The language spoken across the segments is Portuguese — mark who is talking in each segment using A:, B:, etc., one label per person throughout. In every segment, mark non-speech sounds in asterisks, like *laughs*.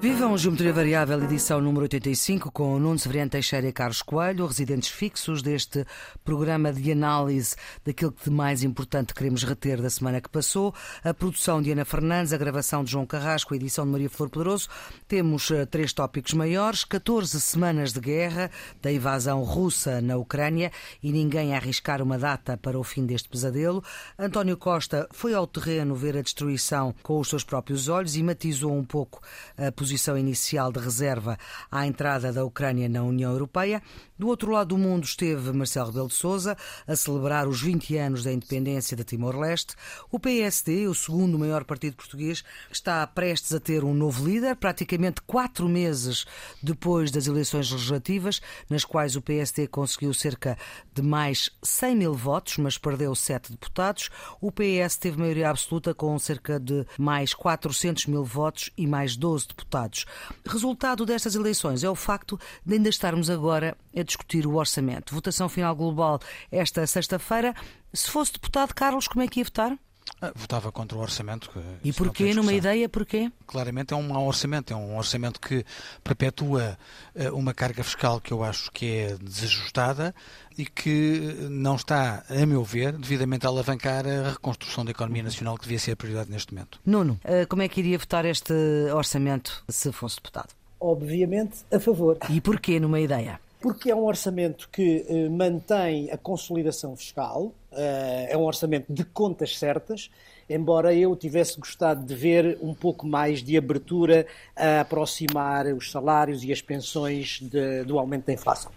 A: Vivam Geometria Variável, edição número 85, com Nuno Severiano Teixeira e Carlos Coelho, residentes fixos deste programa de análise daquilo que de mais importante queremos reter da semana que passou. A produção de Ana Fernandes, a gravação de João Carrasco, a edição de Maria Flor Poderoso. Temos uh, três tópicos maiores: 14 semanas de guerra, da invasão russa na Ucrânia e ninguém a arriscar uma data para o fim deste pesadelo. António Costa foi ao terreno ver a destruição com os seus próprios olhos e matizou um pouco a posição posição inicial de reserva à entrada da Ucrânia na União Europeia. Do outro lado do mundo esteve Marcelo Rebelo de Sousa a celebrar os 20 anos da independência de Timor-Leste. O PSD, o segundo maior partido português, está prestes a ter um novo líder, praticamente quatro meses depois das eleições legislativas, nas quais o PSD conseguiu cerca de mais 100 mil votos, mas perdeu sete deputados. O PS teve maioria absoluta com cerca de mais 400 mil votos e mais 12 deputados deputados. Resultado destas eleições é o facto de ainda estarmos agora a discutir o orçamento. Votação final global esta sexta-feira. Se fosse deputado, Carlos, como é que ia votar?
B: Ah, votava contra o orçamento.
A: E porquê? Numa ideia, porquê?
B: Claramente é um mau orçamento. É um orçamento que perpetua ah, uma carga fiscal que eu acho que é desajustada e que não está, a meu ver, devidamente a alavancar a reconstrução da economia nacional que devia ser a prioridade neste momento.
A: Nuno, ah, como é que iria votar este orçamento se fosse deputado?
C: Obviamente a favor.
A: E porquê numa ideia?
C: Porque é um orçamento que eh, mantém a consolidação fiscal, eh, é um orçamento de contas certas, embora eu tivesse gostado de ver um pouco mais de abertura a aproximar os salários e as pensões de, do aumento da inflação.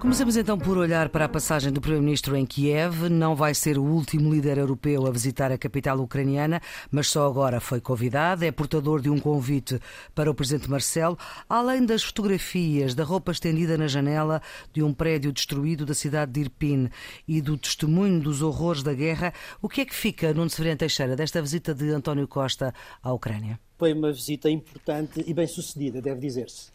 A: Começamos então por olhar para a passagem do Primeiro-Ministro em Kiev. Não vai ser o último líder europeu a visitar a capital ucraniana, mas só agora foi convidado. É portador de um convite para o Presidente Marcelo, além das fotografias da roupa estendida na janela de um prédio destruído da cidade de Irpin e do testemunho dos horrores da guerra. O que é que fica, Nuno Severino Teixeira, desta visita de António Costa à Ucrânia?
C: Foi uma visita importante e bem sucedida, deve dizer-se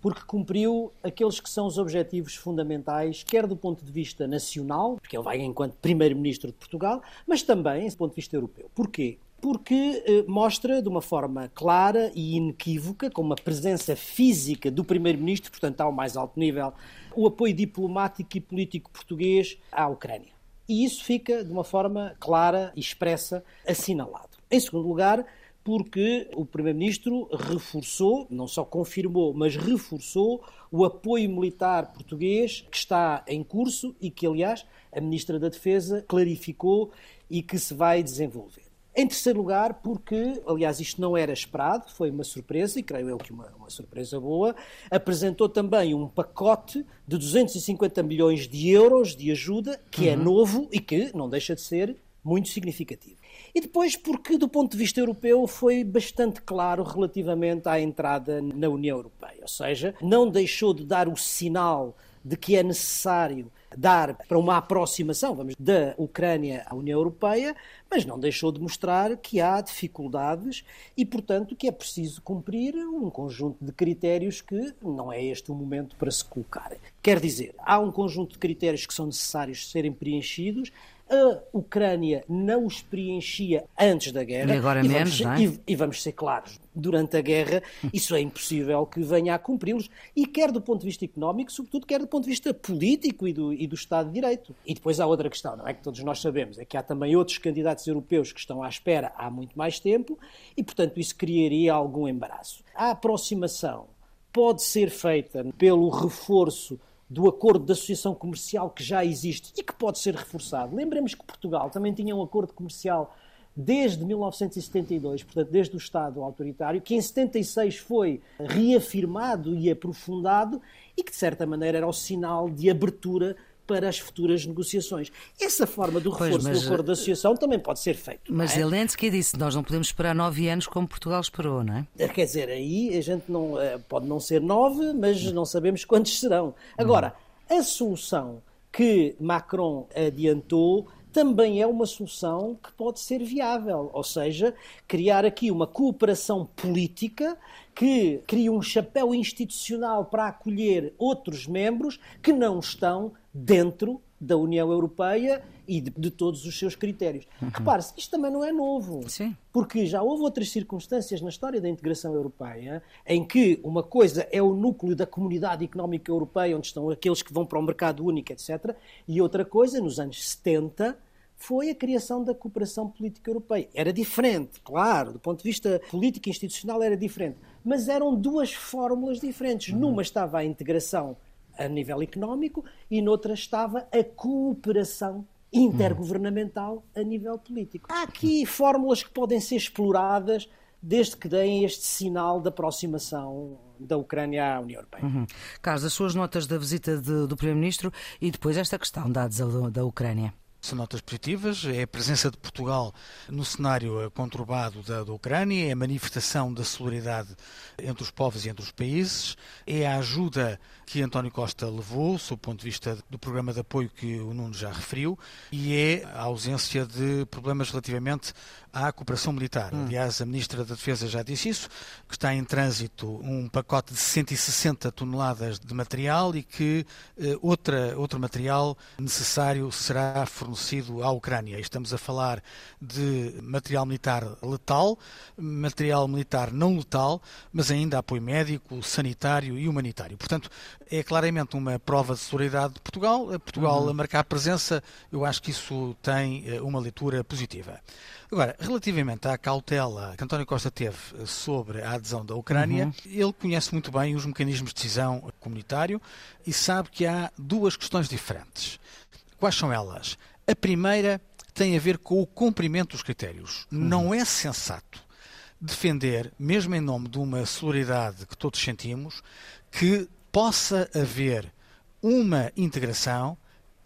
C: porque cumpriu aqueles que são os objetivos fundamentais, quer do ponto de vista nacional, porque ele vai enquanto Primeiro-Ministro de Portugal, mas também do ponto de vista europeu. Porquê? Porque eh, mostra de uma forma clara e inequívoca, com uma presença física do Primeiro-Ministro, portanto, ao mais alto nível, o apoio diplomático e político português à Ucrânia. E isso fica de uma forma clara e expressa assinalado. Em segundo lugar, porque o Primeiro-Ministro reforçou, não só confirmou, mas reforçou o apoio militar português que está em curso e que, aliás, a Ministra da Defesa clarificou e que se vai desenvolver. Em terceiro lugar, porque, aliás, isto não era esperado, foi uma surpresa, e creio eu que uma, uma surpresa boa, apresentou também um pacote de 250 milhões de euros de ajuda, que é uhum. é novo e que não deixa de ser muito significativo. E depois, porque do ponto de vista europeu foi bastante claro relativamente à entrada na União Europeia, ou seja, não deixou de dar o sinal de que é necessário dar para uma aproximação vamos, da Ucrânia à União Europeia, mas não deixou de mostrar que há dificuldades e, portanto, que é preciso cumprir um conjunto de critérios que não é este o momento para se colocarem. Quer dizer, há um conjunto de critérios que são necessários serem preenchidos, a Ucrânia não os preenchia antes da guerra.
A: E agora
C: e
A: menos,
C: vamos,
A: é?
C: e, e, vamos ser claros, durante a guerra isso é impossível que venha a cumpri-los, e quer do ponto de vista económico, sobretudo quer do ponto de vista político e do, e do Estado de Direito. E depois há outra questão, não é que todos nós sabemos, é que há também outros candidatos europeus que estão à espera há muito mais tempo, e portanto isso criaria algum embaraço. A aproximação pode ser feita pelo reforço do acordo de associação comercial que já existe e que pode ser reforçado. Lembremos que Portugal também tinha um acordo comercial desde 1972, portanto, desde o Estado autoritário, que em 76 foi reafirmado e aprofundado e que, de certa maneira, era o sinal de abertura para as futuras negociações. Essa forma do reforço pois, mas, do acordo de associação também pode ser feito.
A: Mas
C: é?
A: Zelensky disse nós não podemos esperar nove anos como Portugal esperou, não é?
C: é? Quer dizer, aí a gente não eh, pode não ser nove, mas não sabemos quantos serão. Agora, a solução que Macron adiantou também é uma solução que pode ser viável, ou seja, criar aqui uma cooperação política que cria um chapéu institucional para acolher outros membros que não estão dentro da União Europeia e de, de todos os seus critérios. Uhum. Repare-se, isto também não é novo.
A: Sim.
C: Porque já houve outras circunstâncias na história da integração europeia em que uma coisa é o núcleo da comunidade económica europeia, onde estão aqueles que vão para o mercado único, etc. E outra coisa, nos anos 70, foi a criação da cooperação política europeia. Era diferente, claro, do ponto de vista político e institucional era diferente, mas eram duas fórmulas diferentes. Uhum. Numa estava a integração a nível económico e noutra estava a cooperação intergovernamental a nível político. Há aqui fórmulas que podem ser exploradas desde que deem este sinal de aproximação da Ucrânia à União Europeia.
A: Uhum. Carlos, as suas notas da visita de, do Primeiro-Ministro e depois esta questão da adesão da Ucrânia.
B: São notas positivas, é a presença de Portugal no cenário conturbado da, da, Ucrânia, é a manifestação da solidariedade entre os povos e entre os países, é a ajuda que António Costa levou, sob o ponto de vista do programa de apoio que o Nuno já referiu, e é a ausência de problemas relativamente à cooperação militar. Hum. Aliás, a Ministra da Defesa já disse isso, que está em trânsito um pacote de 160 toneladas de material e que eh, outra, outro material necessário será fornecido à Ucrânia. Estamos a falar de material militar letal, material militar não letal, mas ainda apoio médico, sanitário e humanitário. Portanto, é claramente uma prova de solidariedade de Portugal. Portugal uhum. a marcar presença, eu acho que isso tem eh, uma leitura positiva. Agora, relativamente à cautela que António Costa teve sobre a adesão da Ucrânia, uhum. ele conhece muito bem os mecanismos de decisão comunitário e sabe que há duas questões diferentes. Quais são elas? A primeira tem a ver com o cumprimento dos critérios. Uhum. Não é sensato defender, mesmo em nome de uma solidariedade que todos sentimos, que possa haver uma integração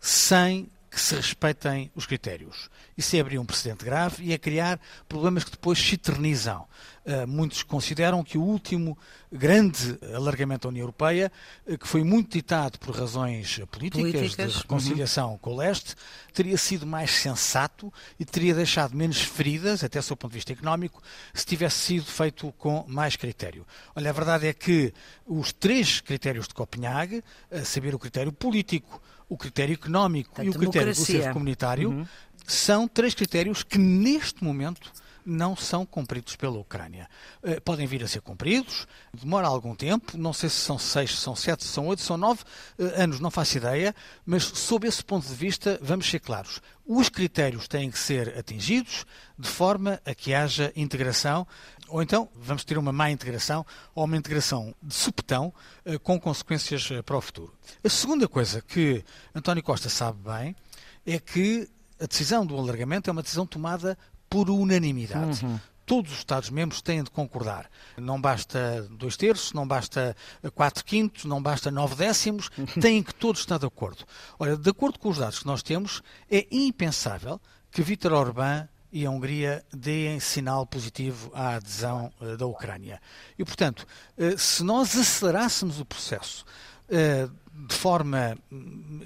B: sem que se respeitem os critérios. Isso é abrir um precedente grave e é criar problemas que depois se eternizam. Uh, muitos consideram que o último grande alargamento da União Europeia, uh, que foi muito ditado por razões políticas, políticas. de reconciliação uhum. com o leste, teria sido mais sensato e teria deixado menos feridas, até do ponto de vista económico, se tivesse sido feito com mais critério. Olha, a verdade é que os três critérios de Copenhague, a saber o critério político, o critério económico e o critério do ser comunitário uhum. são três critérios que neste momento não são cumpridos pela Ucrânia. Uh, podem vir a ser cumpridos, demora algum tempo, não sei se são seis, são sete, são oito, são nove uh, anos, não faço ideia, mas sob esse ponto de vista, vamos ser claros. Os critérios têm que ser atingidos de forma a que haja integração, ou então vamos ter uma má integração ou uma integração de supetão uh, com consequências para o futuro. A segunda coisa que António Costa sabe bem é que a decisão do alargamento é uma decisão tomada por unanimidade. Uhum. Todos os Estados-membros têm de concordar. Não basta dois terços, não basta quatro quintos, não basta nove décimos, têm que todos estar de acordo. Olha, de acordo com os dados que nós temos, é impensável que Vítor Orbán e a Hungria deem sinal positivo à adesão uh, da Ucrânia. E, portanto, uh, se nós acelerássemos o processo uh, de forma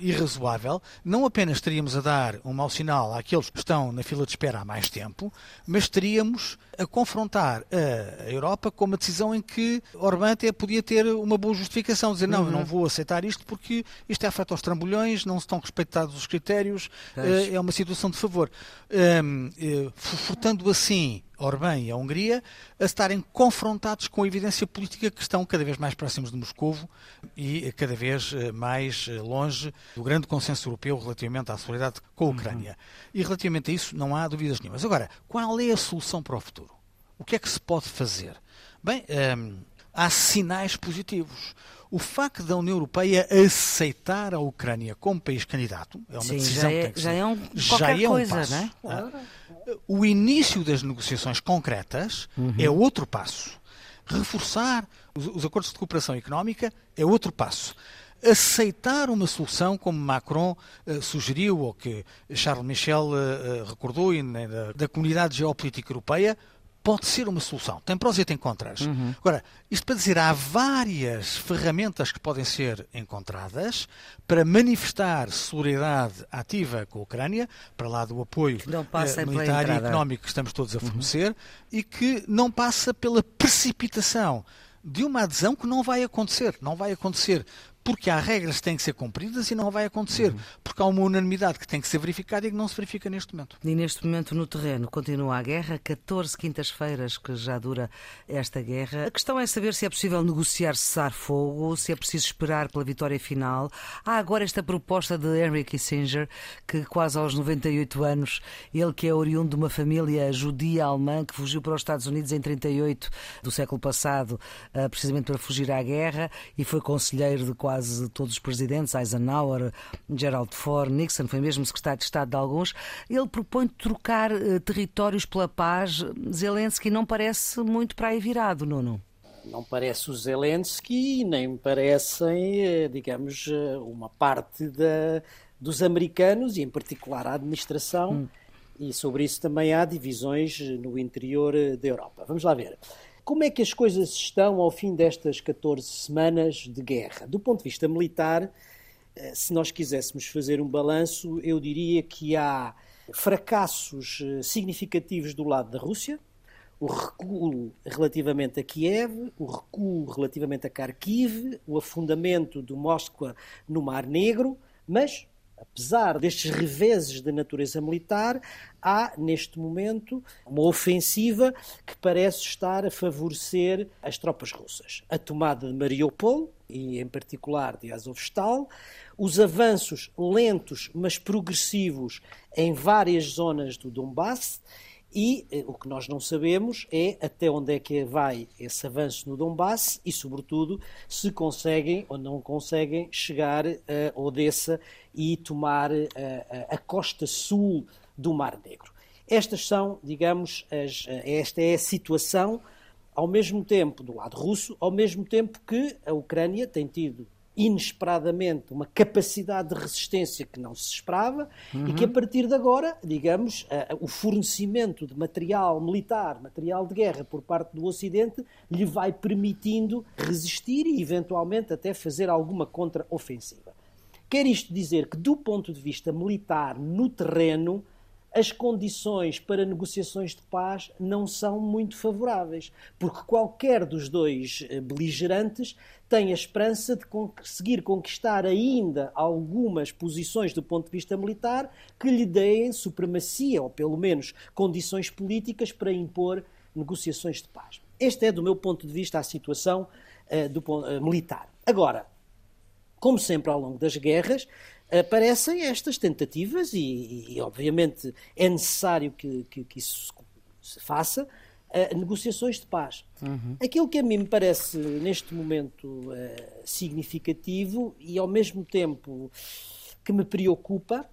B: irrazoável, não apenas estaríamos a dar um mau sinal àqueles que estão na fila de espera há mais tempo, mas estaríamos a confrontar a Europa com uma decisão em que Orbán até podia ter uma boa justificação, dizer não, uhum. eu não uhum. vou aceitar isto porque isto é afeto aos trambolhões, não estão respeitados os critérios, é, é uma situação de favor. Um, eh, furtando assim Orbán e a Hungria a estarem confrontados com a evidência política que estão cada vez mais próximos de Moscou e cada vez eh, mais eh, longe do grande consenso europeu relativamente à solidariedade com a Ucrânia. Uhum. E relativamente a isso não há dúvidas nenhumas. Agora, qual é a solução para o futuro? O que é que se pode fazer? Bem, hum, há sinais positivos. O facto da União Europeia aceitar a Ucrânia como país candidato é uma Sim, decisão
A: já
B: é,
A: que já é um, já é um coisa, passo. Não é?
B: Ah, o início das negociações concretas uhum. é outro passo. Reforçar os, os acordos de cooperação económica é outro passo aceitar uma solução como Macron uh, sugeriu, ou que Charles Michel uh, recordou, e, né, da, da, comunidade geopolítica europeia, pode ser uma solução. Tem prós e tem contras. Uhum. Agora, isto para dizer, há várias ferramentas que podem ser encontradas para manifestar solidariedade ativa com a Ucrânia, para lá do apoio uh, militar e económico que estamos todos a uhum. fornecer, uhum. e que não passa pela precipitação de uma adesão que não vai acontecer. Não vai acontecer porque há regras que têm que ser cumpridas e não vai acontecer, uhum. porque há uma unanimidade que tem que ser verificada e que não se verifica neste momento.
A: E neste momento no terreno continua a guerra, 14 quintas-feiras que já dura esta guerra. A questão é saber se é possível negociar cessar-fogo, se é preciso esperar pela vitória final. Há agora esta proposta de Henry Kissinger, que quase aos 98 anos, ele que é oriundo de uma família judia alemã que fugiu para os Estados Unidos em 38 do século passado, eh, precisamente para fugir à guerra, e foi conselheiro de quase todos os presidentes, Eisenhower, Gerald Ford, Nixon, foi mesmo secretário de Estado de alguns. Ele propõe trocar eh, territórios pela paz. Zelensky não parece muito para aí virado, Nuno.
C: Não parece o Zelensky, nem parecem, eh, digamos, uma parte da, dos americanos, e em particular a administração. Hum e sobre isso também há divisões no interior eh, da Europa. Vamos lá ver. Como é que as coisas estão ao fim destas 14 semanas de guerra? Do ponto de vista militar, eh, se nós quiséssemos fazer um balanço, eu diria que há fracassos eh, significativos do lado da Rússia, o recuo relativamente a Kiev, o recuo relativamente a Kharkiv, o afundamento do Moskva no Mar Negro, mas Apesar destes reveses de natureza militar, há neste momento uma ofensiva que parece estar a favorecer as tropas russas. A tomada de Mariupol, e em particular de Azovstal, os avanços lentos, mas progressivos em várias zonas do Donbass e eh, o que nós não sabemos é até onde é que vai esse avanço no Donbass e, sobretudo, se conseguem ou não conseguem chegar a Odessa e tomar a, eh, a, a costa sul do Mar Negro. Estas são, digamos, as, eh, esta é a situação, ao mesmo tempo, do lado russo, ao mesmo tempo que a Ucrânia tem tido inesperadamente uma capacidade de resistência que não se esperava uhum. e que a partir de agora, digamos, o fornecimento de material militar, material de guerra por parte do Ocidente lhe vai permitindo resistir e eventualmente até fazer alguma contra-ofensiva. Quer isto dizer que, do ponto de vista militar, no terreno, as condições para negociações de paz não são muito favoráveis, porque qualquer dos dois eh, beligerantes tem a esperança de conseguir conquistar ainda algumas posições do ponto de vista militar que lhe deem supremacia, ou pelo menos condições políticas para impor negociações de paz. Esta é, do meu ponto de vista, a situação uh, do, uh, militar. Agora, como sempre ao longo das guerras, aparecem estas tentativas e, e obviamente, é necessário que, que, que isso se faça, uh, negociações de paz. Uhum. Aquilo que a mim me parece, neste momento, uh, significativo e, ao mesmo tempo, que me preocupa, uh,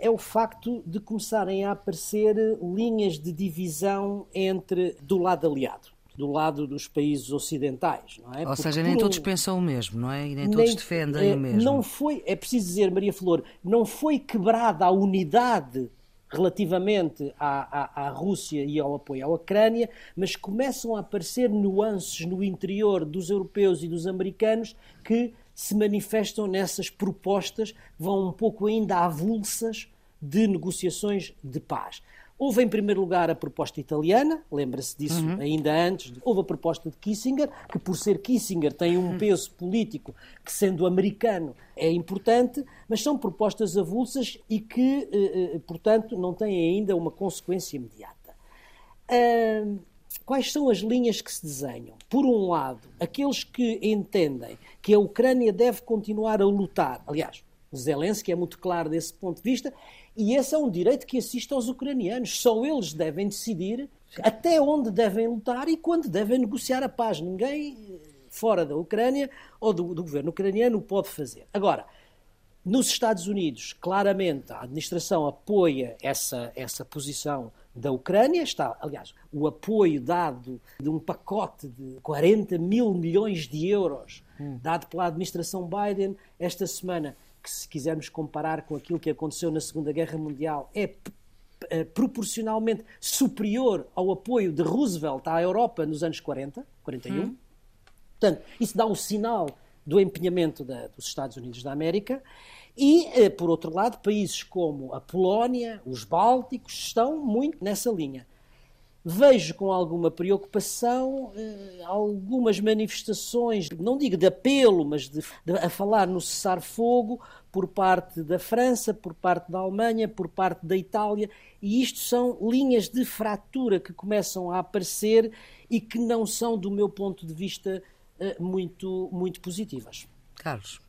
C: é o facto de começarem a aparecer linhas de divisão entre do lado aliado do lado dos países ocidentais, não é?
A: Ou seja, nem todos pensam o mesmo, não é? E nem, nem todos defendem
C: é,
A: o mesmo.
C: Não foi, é preciso dizer, Maria Flor, não foi quebrada a unidade relativamente à, à, à, Rússia e ao apoio à Ucrânia, mas começam a aparecer nuances no interior dos europeus e dos americanos que se manifestam nessas propostas, vão um pouco ainda avulsas de negociações de paz. Houve, em primeiro lugar, a proposta italiana, lembra-se disso uhum. ainda antes. Houve a proposta de Kissinger, que, por ser Kissinger, tem um uhum. peso político que, sendo americano, é importante, mas são propostas avulsas e que, eh, eh, portanto, não têm ainda uma consequência imediata. quais são as linhas que se desenham? Por um lado, aqueles que entendem que a Ucrânia deve continuar a lutar, aliás, Zelensky é muito claro desse ponto de vista, e esse é um direito que assiste aos ucranianos. Só eles devem decidir até onde devem lutar e quando devem negociar a paz. Ninguém fora da Ucrânia ou do, do governo ucraniano o pode fazer. Agora, nos Estados Unidos, claramente, a administração apoia essa, essa posição da Ucrânia. Está, aliás, o apoio dado de um pacote de 40 mil milhões de euros hum. dado pela administração Biden esta semana que se quisermos comparar com aquilo que aconteceu na Segunda Guerra Mundial, é eh, proporcionalmente superior ao apoio de Roosevelt à Europa nos anos 40, 41. Hum. Portanto, isso dá um sinal do empenhamento da, dos Estados Unidos da América. E, eh, por outro lado, países como a Polónia, os Bálticos, estão muito nessa linha. Vejo com alguma preocupação eh, algumas manifestações, não digo de apelo, mas de, de, a falar no cessar-fogo por parte da França, por parte da Alemanha, por parte da Itália, e isto são linhas de fratura que começam a aparecer e que não são, do meu ponto de vista, eh, muito, muito positivas.
A: Carlos.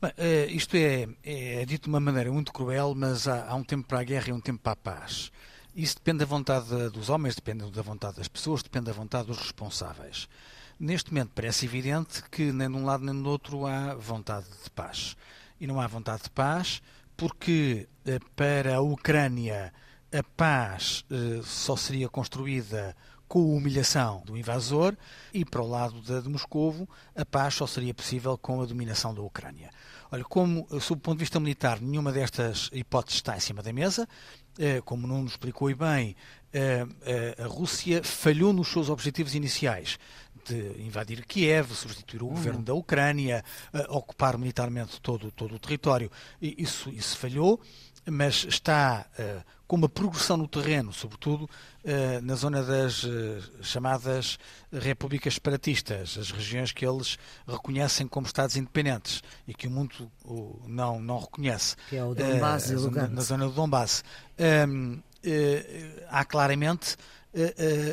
B: Bem, eh, isto é, é, dito de uma maneira muito cruel, mas há, há um tempo para a guerra e um tempo para a paz. Isso depende da vontade dos homens, depende da vontade das pessoas, depende da vontade dos responsáveis. Neste momento parece evidente que nem de um lado nem do outro há vontade de paz. E não há vontade de paz porque eh, para a Ucrânia a paz eh, só seria construída com a humilhação do invasor e para o lado de, de Moscovo a paz só seria possível com a dominação da Ucrânia. Olha, como, sob o ponto de vista militar, nenhuma destas hipóteses está em cima da mesa, eh, como não nos explicou bem, eh, eh, a Rússia falhou nos seus objetivos iniciais de invadir Kiev, substituir o uhum. governo da Ucrânia, ocupar militarmente todo, todo o território. Isso, isso falhou mas está com uma progressão no terreno, sobretudo uh, na zona das uh, chamadas repúblicas separatistas, as regiões que eles reconhecem como Estados independentes e que o mundo não, não reconhece.
A: Que é o Donbass e
B: na, na zona do Donbass. Há claramente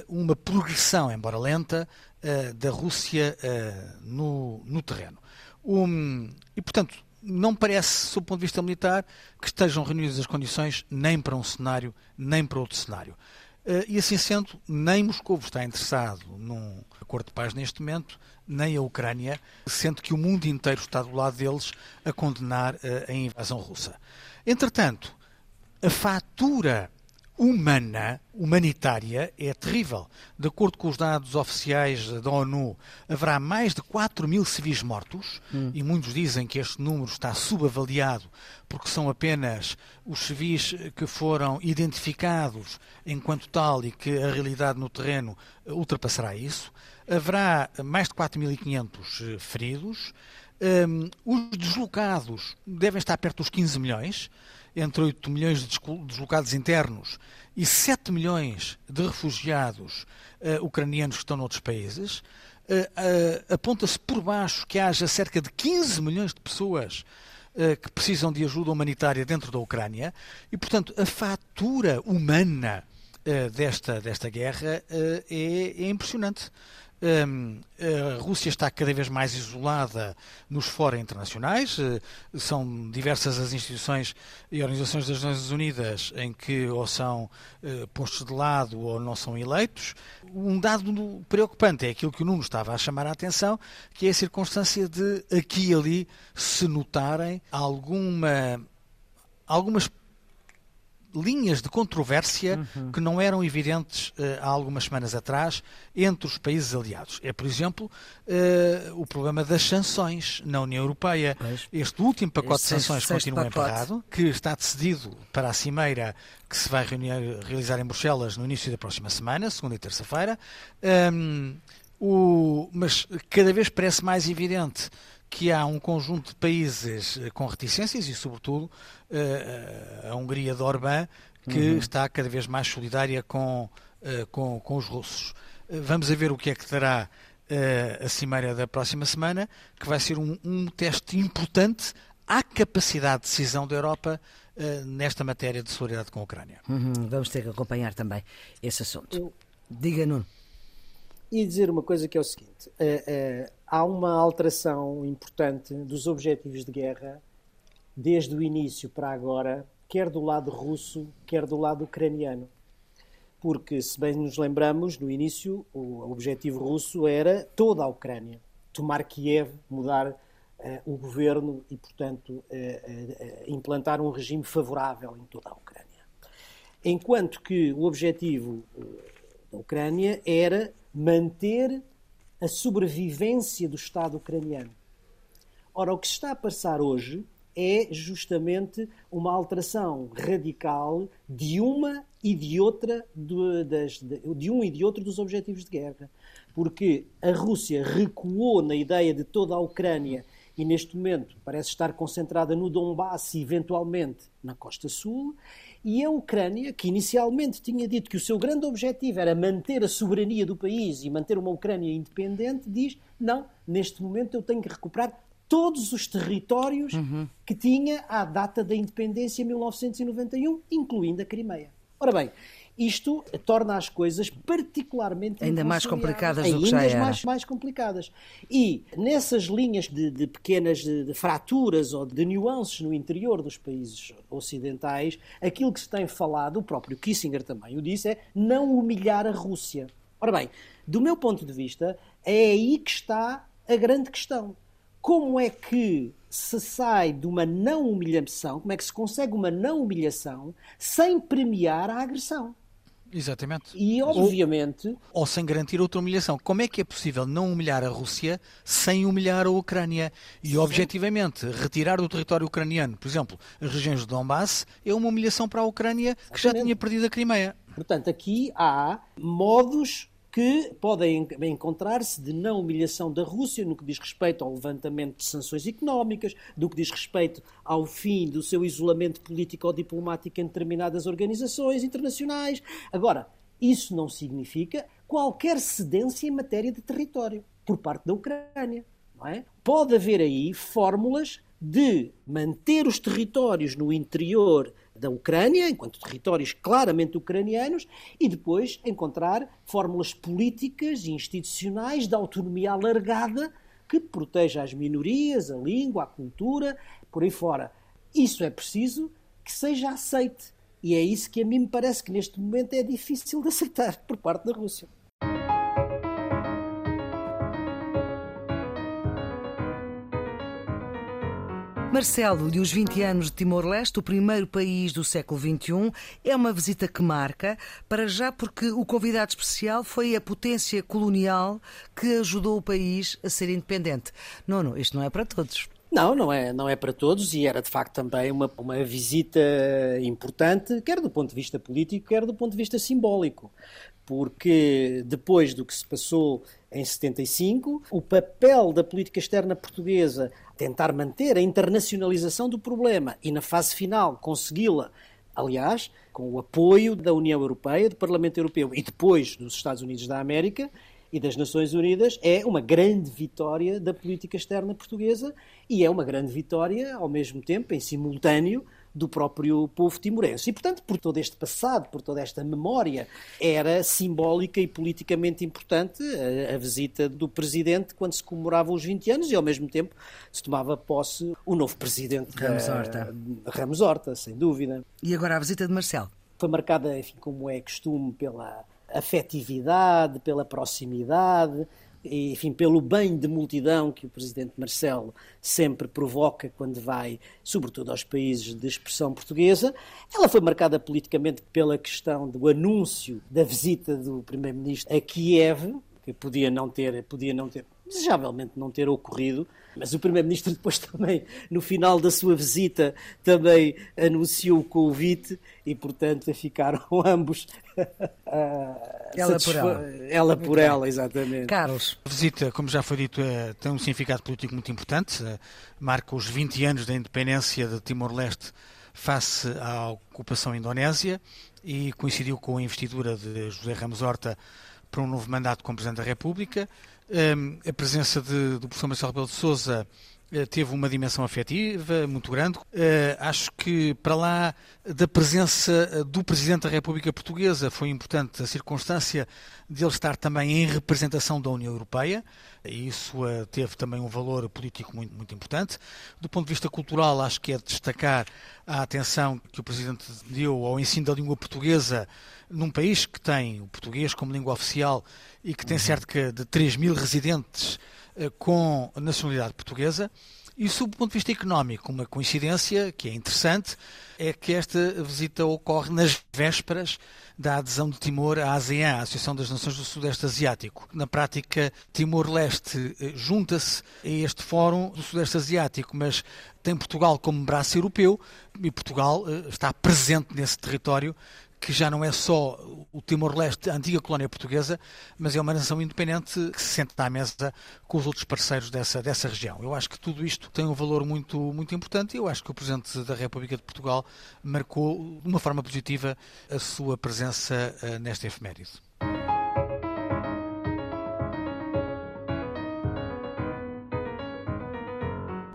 B: uma progressão, embora lenta, da Rússia no, no terreno. Um, e, portanto, não parece, sob o ponto de vista militar, que estejam reunidas as condições nem para um cenário, nem para outro cenário. Eh, e assim sendo, nem Moscou está interessado num acordo de paz neste momento, nem a Ucrânia, sendo que o mundo inteiro está do lado deles a condenar eh, a invasão russa. Entretanto, a fatura humana, humanitária, é terrível. De acordo com os dados oficiais da ONU, haverá mais de 4 mil civis mortos, hum. e muitos dizem que este número está subavaliado, porque são apenas os civis que foram identificados enquanto tal e que a realidade no terreno ultrapassará isso. Haverá mais de 4.500 eh, feridos. Um, os deslocados devem estar perto dos 15 milhões entre 8 milhões de deslocados internos e 7 milhões de refugiados uh, ucranianos que estão noutros países, uh, uh, aponta-se por baixo que haja cerca de 15 milhões de pessoas que precisam de ajuda humanitária dentro da Ucrânia e, portanto, a fatura humana desta, desta guerra é, é impressionante. A Rússia está cada vez mais isolada nos fóruns internacionais. Uh, são diversas as instituições e organizações das Nações Unidas em que ou são uh, postos de lado ou não são eleitos. Um dado preocupante é aquilo que o Nuno estava a chamar a atenção, que é a circunstância de aqui e ali se notarem alguma, algumas linhas de controvérsia uhum. que não eram evidentes uh, há algumas semanas atrás entre os países aliados. É, por exemplo, uh, o problema das sanções na União Europeia. Este último pacote de sanções continua emperrado, que está decidido para a cimeira que se vai reunir, realizar em Bruxelas no início da próxima semana, segunda e terça-feira. Um, mas cada vez parece mais evidente que há um conjunto de países eh, com reticências e, sobretudo, eh, a Hungria de Orbán, que uhum. está cada vez mais solidária com, eh, com, com os russos. Vamos a ver o que é que dará a cimeira da próxima semana, que vai ser um, um teste importante à capacidade de decisão da Europa nesta matéria de solidariedade com a Ucrânia.
A: Uhum. Vamos ter que acompanhar também esse assunto. Diga, Nuno.
C: E dizer uma coisa que é o seguinte: há uma alteração importante dos objetivos de guerra desde o início para agora, quer do lado russo, quer do lado ucraniano. Porque, se bem nos lembramos, no início o objetivo russo era toda a Ucrânia, tomar Kiev, mudar uh, o governo e, portanto, uh, uh, implantar um regime favorável em toda a Ucrânia. Enquanto que o objetivo da Ucrânia era manter a sobrevivência do Estado ucraniano. Ora, o que está a passar hoje é justamente uma alteração radical de uma e de outra de, das, de, um e de outro dos objetivos de guerra. Porque a Rússia recuou na ideia de toda a Ucrânia e neste momento parece estar concentrada no Donbass e eventualmente na Costa Sul, E a Ucrânia, que inicialmente tinha dito que o seu grande objetivo era manter a soberania do país e manter uma Ucrânia independente, diz: não, neste momento eu tenho que recuperar todos os territórios uhum. que tinha à data da independência em 1991, incluindo a Crimeia. Ora bem, isto torna as coisas particularmente
A: ainda mais complicadas do que já
C: era. Mais, mais complicadas. E nessas linhas de, de pequenas de, de fraturas ou de nuances no interior dos países ocidentais, aquilo que se tem falado, o próprio Kissinger também o disse, é não humilhar a Rússia. Ora bem, do meu ponto de vista, é aí que está a grande questão. Como é que se sai de uma não humilhação, como é que se consegue uma não humilhação sem premiar a agressão?
B: Exatamente.
C: E, obviamente.
B: Ou, ou, sem garantir outra humilhação. Como é que é possível não humilhar a Rússia sem humilhar a Ucrânia? E, Sim. objetivamente, retirar do território ucraniano, por exemplo, as regiões de Donbass, é uma humilhação para a Ucrânia que já tinha perdido a Crimeia.
C: Portanto, aqui há modos que podem encontrar-se de não humilhação da Rússia no que diz respeito ao levantamento de sanções económicas, do que diz respeito ao fim do seu isolamento político ou diplomático em determinadas organizações internacionais. Agora, isso não significa qualquer cedência em matéria de território por parte da Ucrânia. Não é? Pode haver aí fórmulas de manter os territórios no interior da Ucrânia, enquanto territórios claramente ucranianos, e depois encontrar fórmulas políticas e institucionais de autonomia alargada que proteja as minorias, a língua, a cultura, por aí fora. Isso é preciso que seja aceite. E é isso que a mim me parece que neste momento é difícil de aceitar por parte da Rússia.
A: Marcelo, e os 20 anos de Timor-Leste, o primeiro país do século XXI, é uma visita que marca, para já porque o convidado especial foi a potência colonial que ajudou o país a ser independente. Não, não, isto não é para todos.
C: Não, não é, não é para todos e era de facto também uma, uma visita importante, quer do ponto de vista político, quer do ponto de vista simbólico, porque depois do que se passou em 75, o papel da política externa portuguesa tentar manter a internacionalização do problema e, na fase final, consegui-la, aliás, com o apoio da União Europeia, do Parlamento Europeu e depois dos Estados Unidos da América e das Nações Unidas, é uma grande vitória da política externa portuguesa e é uma grande vitória, ao mesmo tempo, em simultâneo, do próprio povo timorense. E, portanto, por todo este passado, por toda esta memória, era simbólica e politicamente importante a, a visita do presidente quando se comemoravam os 20 anos e, ao mesmo tempo, se tomava posse o novo presidente
A: Ramos Horta.
C: Ramos Horta, sem dúvida.
A: E agora a visita de Marcelo?
C: Foi marcada, enfim, como é costume, pela afetividade, pela proximidade, enfim, pelo bem de multidão que o presidente Marcelo sempre provoca quando vai, sobretudo aos países de expressão portuguesa. Ela foi marcada politicamente pela questão do anúncio da visita do primeiro-ministro a Kiev, que podia não ter, podia não ter, desejavelmente não ter ocorrido, mas o Primeiro-Ministro depois *laughs* também, no final da sua visita, também anunciou o convite e, portanto, ficaram *laughs* ambos
A: ela por ela.
C: Ela por muito ela, bem. exatamente.
A: Carlos.
B: A visita, como já foi dito, é, tem um significado político muito importante. É, marca os 20 anos da independência de Timor-Leste face à ocupação indonésia e coincidiu com a investidura de José Ramos Horta para um novo mandato como Presidente da República. A presença de, do professor Marcelo Rebelo de Sousa teve uma dimensão afetiva muito grande. Eh, acho que, para lá da presença eh, do Presidente da República Portuguesa, foi importante a circunstância de ele estar também em representação da União Europeia, e isso teve também um valor político muito, muito importante. Do ponto de vista cultural, acho que é de destacar a atenção que o Presidente deu ao ensino da língua portuguesa num país que tem o português como língua oficial e que tem uhum. cerca de 3 mil residentes eh, com nacionalidade portuguesa. E, sob o ponto de vista económico, uma coincidência que é interessante é que esta visita ocorre nas vésperas da adesão de Timor à ASEAN, a Associação das Nações do Sudeste Asiático. Na prática, Timor-Leste eh, junta-se a este Fórum do Sudeste Asiático, mas tem Portugal como braço europeu e Portugal eh, está presente nesse território que já não é só o Timor-Leste, a antiga colónia portuguesa, mas é uma nação independente que se sente à mesa com os outros parceiros dessa, dessa região. Eu acho que tudo isto tem um valor muito, muito importante e eu acho que o Presidente da República de Portugal marcou de uma forma positiva a sua presença uh, nesta efeméride.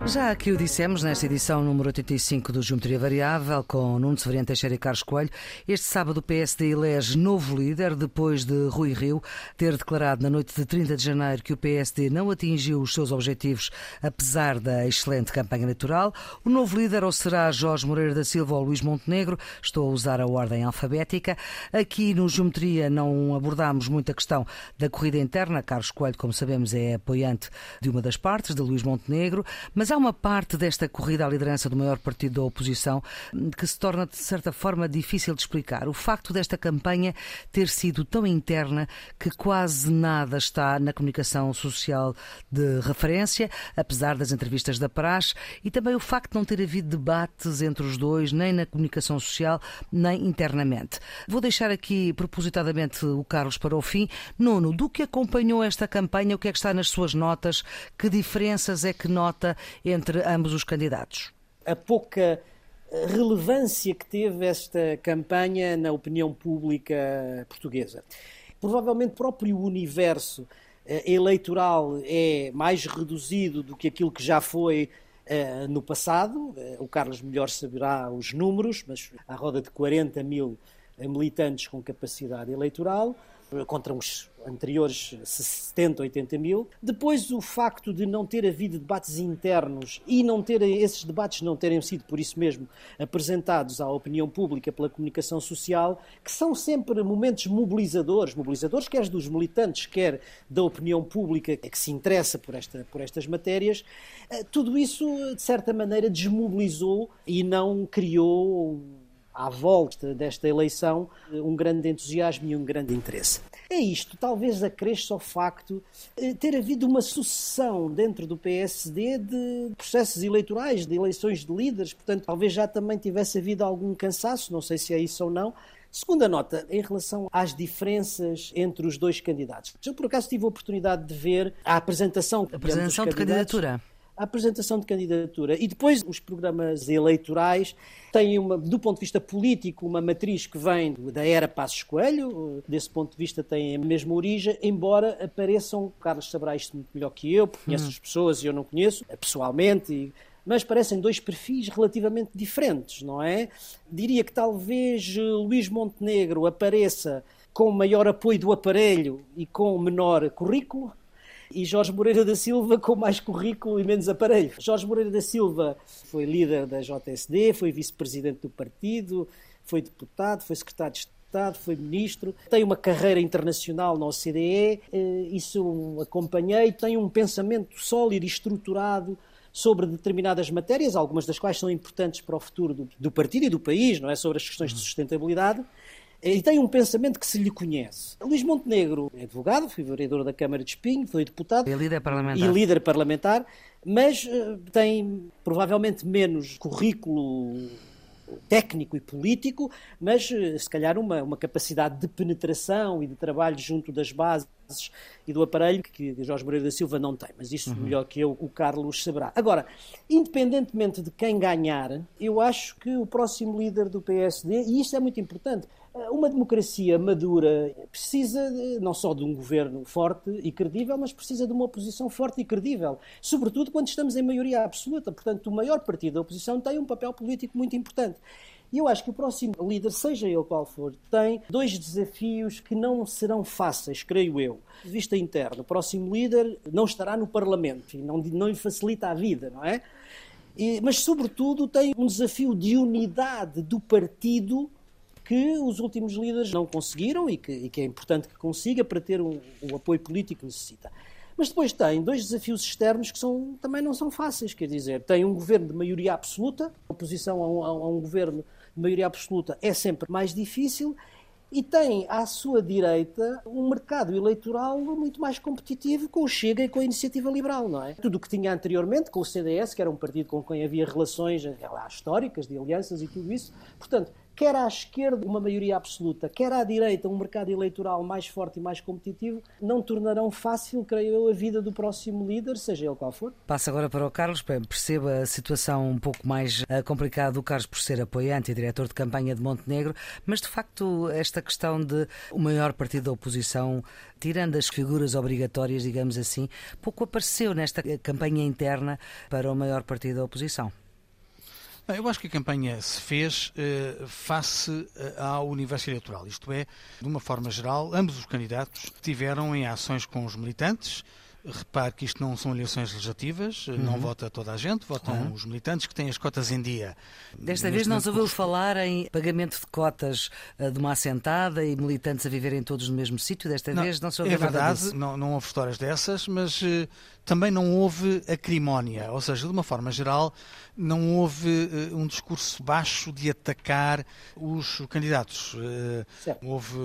A: Já aqui o dissemos nesta edição número 85 do Geometria Variável, com Nuno Severiano Teixeira e Carlos Coelho, este sábado o PSD elege novo líder, depois de Rui Rio ter declarado na noite de 30 de janeiro que o PSD não atingiu os seus objetivos, apesar da excelente campanha eleitoral. O novo líder ou será Jorge Moreira da Silva ou Luís Montenegro, estou a usar a ordem alfabética. Aqui no Geometria não abordámos muito a questão da corrida interna. Carlos Coelho, como sabemos, é apoiante de uma das partes, de Luís Montenegro, mas há uma parte desta corrida à liderança do maior partido da oposição que se torna, de certa forma, difícil de explicar. O facto desta campanha ter sido tão interna que quase nada está na comunicação social de referência, apesar das entrevistas da Praxe, e também o facto de não ter havido debates entre os dois, nem na comunicação social, nem internamente. Vou deixar aqui propositadamente o Carlos para o fim. Nuno, do que acompanhou esta campanha, o que é que está nas suas notas? Que diferenças é que nota entre ambos os candidatos?
C: A pouca eh, relevância que teve esta campanha na opinião pública portuguesa. Provavelmente o próprio universo eh, eleitoral é mais reduzido do que aquilo que já foi uh, no passado. O Carlos melhor saberá os números, mas à roda de 40 mil militantes com capacidade eleitoral contra uns anteriores 70, 80 mil. Depois, o facto de não ter havido debates internos e não ter, esses debates não terem sido, por isso mesmo, apresentados à opinião pública pela comunicação social, que são sempre momentos mobilizadores, mobilizadores quer dos militantes, quer da opinião pública que se interessa por, esta, por estas matérias, eh, tudo isso, de certa maneira, desmobilizou e não criou à volta desta eleição um grande entusiasmo e um grande interesse. É isto, talvez acresça ao facto de eh, ter havido uma sucessão dentro do PSD de processos eleitorais, de eleições de líderes, portanto, talvez já também tivesse havido algum cansaço, não sei se é isso ou não. Segunda nota, em relação às diferenças entre os dois candidatos. Eu, por acaso, tive a oportunidade de ver a apresentação,
A: a apresentação de candidatura
C: a apresentação de candidatura. E depois os programas eleitorais têm, uma, do ponto de vista político, uma matriz que vem da era Passos Coelho, desse ponto de vista tem a mesma origem, embora apareçam, Carlos saberá isto muito melhor que eu, porque conhece hum. as pessoas e eu não conheço pessoalmente, e, mas parecem dois perfis relativamente diferentes, não é? Diria que talvez Luís Montenegro apareça com maior apoio do aparelho e com menor currículo, e Jorge Moreira da Silva com mais currículo e menos aparelho. Jorge Moreira da Silva foi líder da JSD, foi vice-presidente do partido, foi deputado, foi secretário de Estado, foi ministro, tem uma carreira internacional na OCDE, eh, isso acompanhei, tem um pensamento sólido e estruturado sobre determinadas matérias, algumas das quais são importantes para o futuro do, do partido e do país, não é? Sobre as questões de sustentabilidade e tem um pensamento que se lhe conhece. Luís Montenegro é advogado, foi vereador da Câmara de Espinho, foi deputado.
A: E líder parlamentar.
C: E líder parlamentar, mas uh, tem provavelmente menos currículo técnico e político, mas uh, se calhar uma, uma capacidade de penetração e de trabalho junto das bases e do aparelho que Jorge Moreira da Silva não tem, mas isso uhum. melhor que eu, o Carlos saberá. Agora, independentemente de quem ganhar, eu acho que o próximo líder do PSD, e isto é muito importante, uma democracia madura precisa não só de um governo forte e credível, mas precisa de uma oposição forte e credível, sobretudo quando estamos em maioria absoluta. Portanto, o maior partido da oposição tem um papel político muito importante. E eu acho que o próximo líder, seja ele qual for, tem dois desafios que não serão fáceis, creio eu. De vista interna, o próximo líder não estará no Parlamento e não, não lhe facilita a vida, não é? E, mas, sobretudo, tem um desafio de unidade do partido que os últimos líderes não conseguiram e que, e que é importante que consiga para ter o, o, apoio político que necessita. Mas depois tem dois desafios externos que são, também não são fáceis, quer dizer, tem um governo de maioria absoluta, a oposição a um, a um governo de maioria absoluta é sempre mais difícil, e tem à sua direita um mercado eleitoral muito mais competitivo com o Chega e com a Iniciativa Liberal, não é? Tudo o que tinha anteriormente com o CDS, que era um partido com quem havia relações lá, históricas, de alianças e tudo isso. Portanto, quer à esquerda uma maioria absoluta, quer à direita um mercado eleitoral mais forte e mais competitivo, não tornarão fácil, creio eu, a vida do próximo líder, seja ele qual for.
A: Passa agora para o Carlos, perceba a situação um pouco mais eh, complicada do Carlos por ser apoiante e diretor de campanha de Montenegro, mas de facto esta questão de o maior partido da oposição, tirando as figuras obrigatórias, digamos assim, pouco apareceu nesta campanha interna para o maior partido da oposição.
B: Bem, eu acho que a campanha se fez uh, face eh, ao universo eleitoral, isto é, de uma forma geral, ambos os candidatos tiveram em ações com os militantes, Repare que isto não são eleições legislativas, uhum. não vota toda a gente, votam uhum. os militantes que têm as cotas em dia.
A: Desta vez não se ouviu falar em pagamento de cotas eh, de uma assentada e militantes a viverem todos no mesmo sítio. Desta
B: não,
A: vez não se ouviu
B: É verdade, não, não houve histórias dessas, mas também não houve acrimónia. Ou seja, de uma forma geral, não houve uh, um discurso baixo de atacar os candidatos. Uh, houve,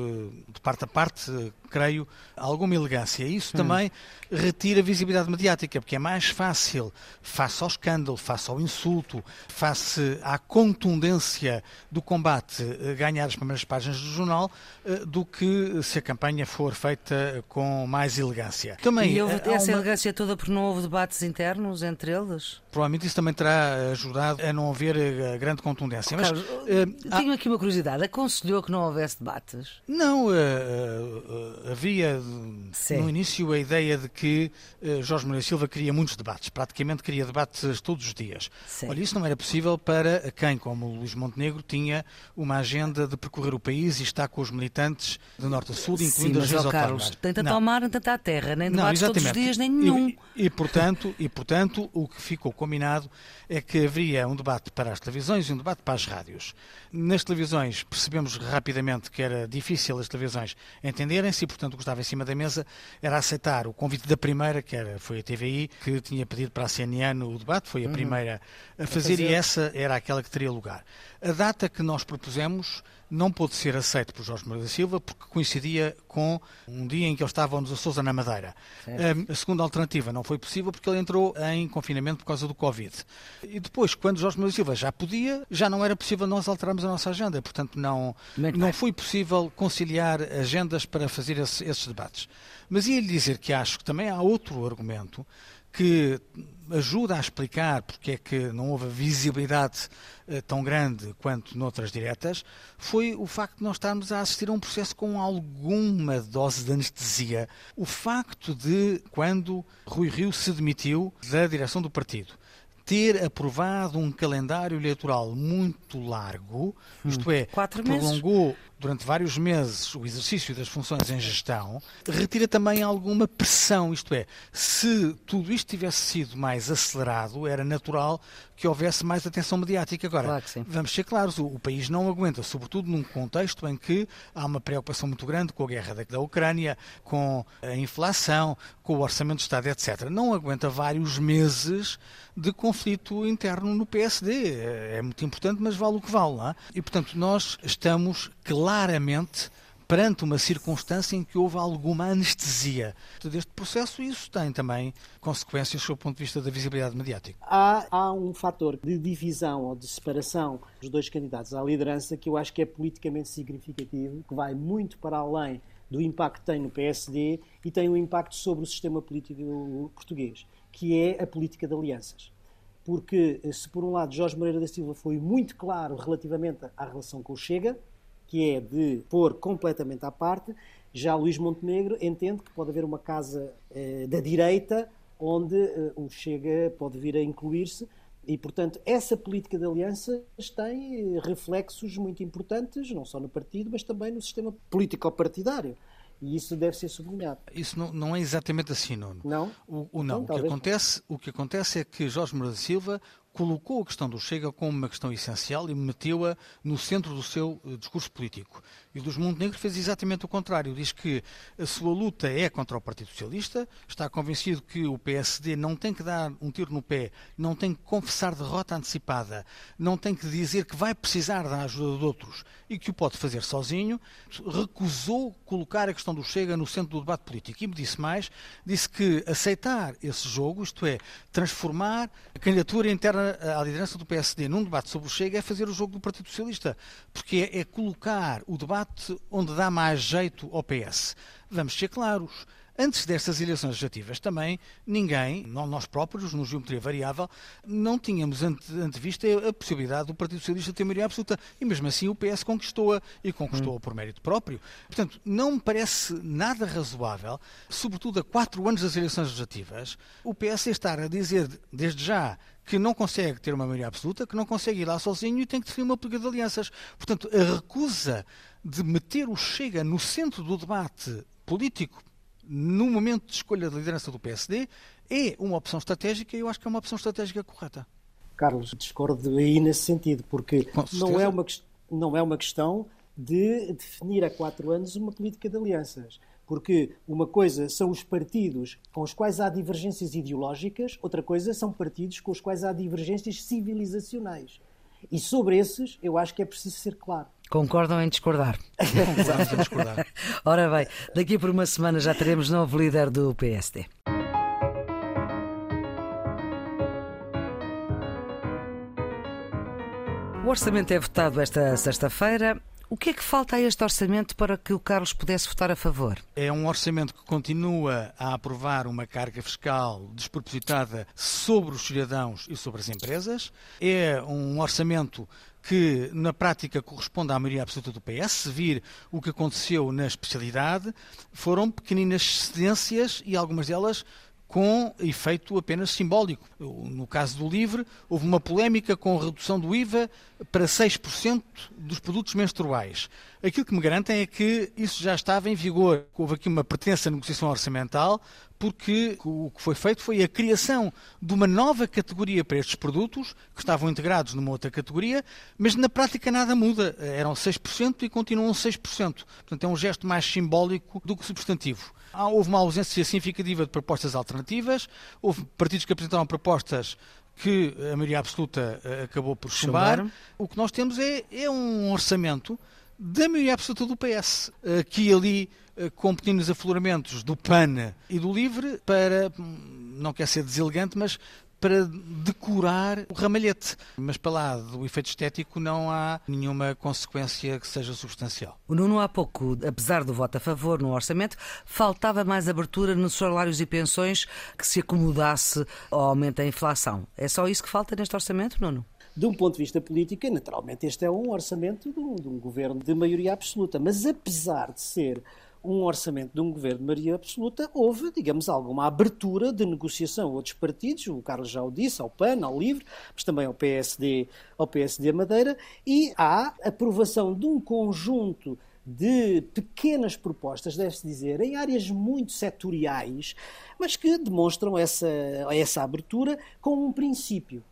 B: de parte a parte, creio, alguma elegância. Isso hum. também retira visibilidade mediática, porque é mais fácil, face ao escândalo, face ao insulto, face à contundência do combate, eh, ganhar as primeiras páginas do jornal, do que se a campanha for feita com mais elegância.
A: Também, e houve essa uma... elegância toda por não houve debates internos entre eles?
B: Provavelmente isso também terá ajudado a não haver grande contundência. Mas,
A: Carlos, uh, tenho há... aqui uma curiosidade. Aconselhou que não houvesse debates?
B: Não, havia Sim. no início a ideia de que Jorge Moreira Silva queria muitos debates, praticamente queria debates todos os dias. Sim. Olha, isso não era possível para quem, como o Luís Montenegro, tinha uma agenda de percorrer o país e está com os militantes de norte a sul, incluindo
A: Sim,
B: as regiões
A: Carlos, tenta não. tomar, nem tenta a terra, nem debates não, todos os dias, nem nenhum.
B: E, e, portanto, e, portanto, o que ficou combinado é que haveria um debate para as televisões e um debate para as rádios. Nas televisões percebemos rapidamente que era difícil as televisões entenderem-se e, portanto, o que estava em cima da mesa era aceitar o convite da primeira, que era, foi a TVI, que tinha pedido para a CNN o debate, foi a uhum. primeira a fazer, a fazer, e essa era aquela que teria lugar. A data que nós propusemos não pôde ser aceito por Jorge Moreira da Silva porque coincidia com um dia em que ele estava nos Açores na Madeira. Certo. A segunda alternativa não foi possível porque ele entrou em confinamento por causa do Covid. E depois, quando Jorge Moreira da Silva já podia, já não era possível nós alterarmos a nossa agenda. Portanto, não, não foi possível conciliar agendas para fazer esse, esses debates. Mas ia-lhe dizer que acho que também há outro argumento que ajuda a explicar porque é que não houve visibilidade eh, tão grande quanto noutras diretas, foi o facto de nós estarmos a assistir a um processo com alguma dose de anestesia. O facto de, quando Rui Rio se demitiu da direção do partido, ter aprovado um calendário eleitoral muito largo, isto é,
A: Quatro
B: prolongou
A: meses
B: durante vários meses o exercício das funções em gestão, retira também alguma pressão. Isto é, se tudo isto tivesse sido mais acelerado, era natural que houvesse mais atenção mediática. Agora,
A: claro
B: vamos ser claros, o, o, país não aguenta, sobretudo num contexto em que há uma preocupação muito grande com a guerra da, da Ucrânia, com a inflação, com o orçamento do Estado, etc. Não aguenta vários meses de conflito interno no PSD. É, é muito importante, mas vale o que vale. Não é? E, portanto, nós estamos claramente perante uma circunstância em que houve alguma anestesia deste processo e isso tem também consequências do ponto de vista da visibilidade mediática.
C: Há, há um fator de divisão ou de separação dos dois candidatos à liderança que eu acho que é politicamente significativo, que vai muito para além do impacto que tem no PSD e tem um impacto sobre o sistema político português, que é a política de alianças. Porque, se por um lado Jorge Moreira da Silva foi muito claro relativamente à relação com o Chega, que é de pôr completamente à parte, já Luís Montenegro entende que pode haver uma casa eh, da direita onde eh, o Chega pode vir a incluir-se e, portanto, essa política de alianças tem eh, reflexos muito importantes, não só no partido, mas também no sistema político-partidário. E isso deve ser sublinhado.
B: Isso não, não é exatamente assim, Nuno.
C: Não?
B: O, o não. Então, o, que acontece, o que acontece é que Jorge Moura da Silva colocou a questão do Chega como uma questão essencial e meteu-a no centro do seu uh, discurso político. E dos Montenegro fez exatamente o contrário. Diz que a sua luta é contra o Partido Socialista, está convencido que o PSD não tem que dar um tiro no pé, não tem que confessar derrota antecipada, não tem que dizer que vai precisar da ajuda de outros e que o pode fazer sozinho. Recusou colocar a questão do Chega no centro do debate político. E me disse mais, disse que aceitar esse jogo, isto é, transformar a candidatura interna à liderança do PSD num debate sobre o Chega é fazer o jogo do Partido Socialista, porque é, é colocar o debate onde dá mais jeito ao PS. Vamos ser claros. Antes destas eleições legislativas também, ninguém, nós próprios, no Geometria Variável, não tínhamos ante, antevista a possibilidade do Partido Socialista ter maioria absoluta. E mesmo assim o PS conquistou-a e conquistou-a hum. por mérito próprio. Portanto, não me parece nada razoável, sobretudo a quatro anos das eleições legislativas, o PS estar a dizer desde já que não consegue ter uma maioria absoluta, que não consegue ir lá sozinho e tem que definir uma política de alianças. Portanto, a recusa de meter o Chega no centro do debate político no momento de escolha da liderança do PSD, é uma opção estratégica e eu acho que é uma opção estratégica correta.
C: Carlos, discordo aí nesse sentido, porque não é, uma, não é uma questão de definir há quatro anos uma política de alianças. Porque uma coisa são os partidos com os quais há divergências ideológicas, outra coisa são partidos com os quais há divergências civilizacionais. E sobre esses, eu acho que é preciso ser claro.
A: Concordam em discordar?
B: Concordamos em discordar. *laughs*
A: Ora bem, daqui por uma semana já teremos novo líder do PSD. O orçamento é votado esta sexta-feira. O que é que falta a este orçamento para que o Carlos pudesse votar a favor?
B: É um orçamento que continua a aprovar uma carga fiscal despropositada sobre os cidadãos e sobre as empresas. É um orçamento que na prática corresponde à maioria absoluta do PS, se vir o que aconteceu na especialidade, foram pequeninas cedências e algumas delas com efeito apenas simbólico. No caso do LIVRE, houve uma polémica com a redução do IVA para 6% dos produtos menstruais. Aquilo que me garantem é que isso já estava em vigor. Houve aqui uma pretensa negociação orçamental, porque o que foi feito foi a criação de uma nova categoria para estes produtos, que estavam integrados numa outra categoria, mas na prática nada muda. Eram 6% e continuam 6%. Portanto, é um gesto mais simbólico do que substantivo. Houve uma ausência significativa de propostas alternativas, houve partidos que apresentaram propostas que a maioria absoluta eh, acabou por chumbar. O que nós temos é, é um orçamento da maioria absoluta do PS, aqui e ali eh, com pequenos afloramentos do PAN e do LIVRE para, hum, não quer ser deselegante, mas para decorar o ramalhete. Mas para lá do efeito estético não há nenhuma consequência que seja substancial.
A: O Nuno, há pouco, apesar do voto a favor no orçamento, faltava mais abertura nos salários e pensões que se acomodasse ao aumento da inflação. É só isso que falta neste orçamento, Nuno?
C: De um ponto de vista político, naturalmente, este é um orçamento de um, de um governo de maioria absoluta. Mas apesar de ser um orçamento de um governo de maioria absoluta, houve, digamos, alguma abertura de negociação a outros partidos, o Carlos já o disse, ao PAN, ao LIVRE, mas também ao PSD, ao PSD Madeira, e há aprovação de um conjunto de pequenas propostas, deve-se dizer, em áreas muito setoriais, mas que demonstram essa, essa abertura com um princípio.